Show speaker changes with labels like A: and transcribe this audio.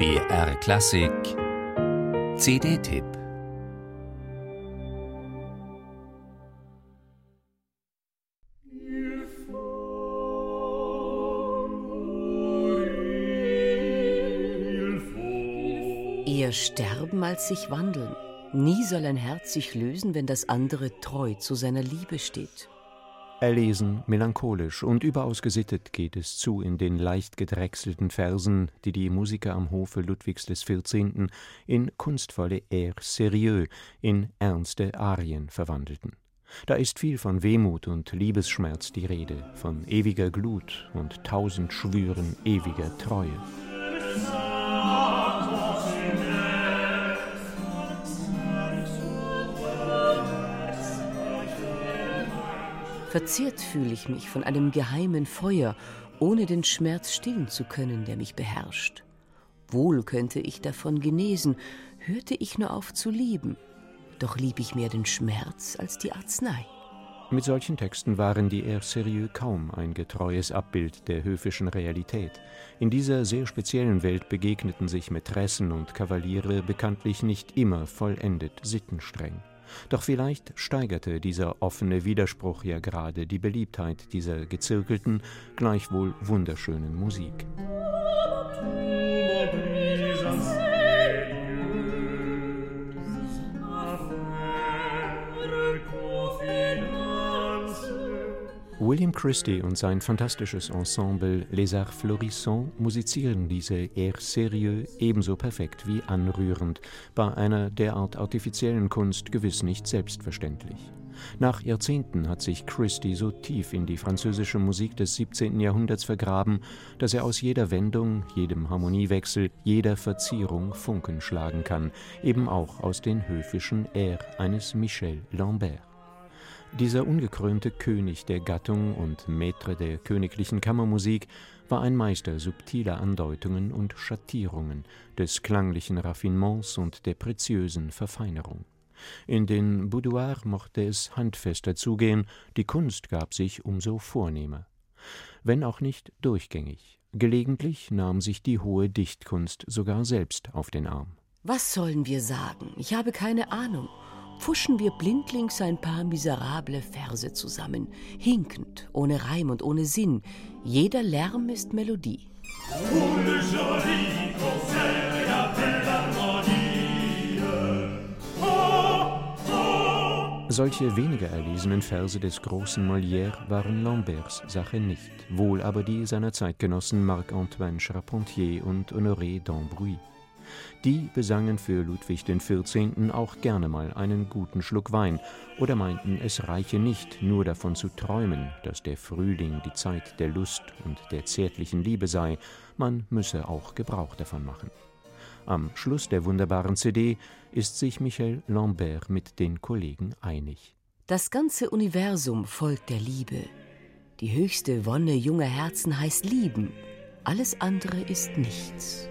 A: BR Klassik CD-Tipp
B: Eher sterben als sich wandeln. Nie soll ein Herz sich lösen, wenn das andere treu zu seiner Liebe steht.
C: Erlesen, melancholisch und überaus gesittet geht es zu in den leicht gedrechselten Versen, die die Musiker am Hofe Ludwigs XIV. in kunstvolle Airs sérieux, in ernste Arien verwandelten. Da ist viel von Wehmut und Liebesschmerz die Rede, von ewiger Glut und tausend Schwüren ewiger Treue.
B: Verzehrt fühle ich mich von einem geheimen Feuer, ohne den Schmerz stillen zu können, der mich beherrscht. Wohl könnte ich davon genesen, hörte ich nur auf zu lieben. Doch lieb ich mehr den Schmerz als die Arznei.
C: Mit solchen Texten waren die Air Sérieux kaum ein getreues Abbild der höfischen Realität. In dieser sehr speziellen Welt begegneten sich Mätressen und Kavaliere bekanntlich nicht immer vollendet sittenstreng. Doch vielleicht steigerte dieser offene Widerspruch ja gerade die Beliebtheit dieser gezirkelten, gleichwohl wunderschönen Musik. William Christie und sein fantastisches Ensemble Les Arts Florissants musizieren diese Air sérieux ebenso perfekt wie anrührend, bei einer derart artifiziellen Kunst gewiss nicht selbstverständlich. Nach Jahrzehnten hat sich Christie so tief in die französische Musik des 17. Jahrhunderts vergraben, dass er aus jeder Wendung, jedem Harmoniewechsel, jeder Verzierung Funken schlagen kann, eben auch aus den höfischen Airs eines Michel Lambert. Dieser ungekrönte König der Gattung und Maître der königlichen Kammermusik war ein Meister subtiler Andeutungen und Schattierungen, des klanglichen Raffinements und der preziösen Verfeinerung. In den Boudoirs mochte es handfester zugehen, die Kunst gab sich umso vornehmer. Wenn auch nicht durchgängig. Gelegentlich nahm sich die hohe Dichtkunst sogar selbst auf den Arm.
B: Was sollen wir sagen? Ich habe keine Ahnung pfuschen wir blindlings ein paar miserable Verse zusammen, hinkend, ohne Reim und ohne Sinn. Jeder Lärm ist Melodie.
C: Solche weniger erlesenen Verse des großen Molière waren Lamberts Sache nicht, wohl aber die seiner Zeitgenossen Marc-Antoine Charpentier und Honoré d'Ambrouy. Die besangen für Ludwig XIV. auch gerne mal einen guten Schluck Wein oder meinten, es reiche nicht, nur davon zu träumen, dass der Frühling die Zeit der Lust und der zärtlichen Liebe sei, man müsse auch Gebrauch davon machen. Am Schluss der wunderbaren CD ist sich Michel Lambert mit den Kollegen einig.
B: Das ganze Universum folgt der Liebe. Die höchste Wonne junger Herzen heißt Lieben. Alles andere ist nichts.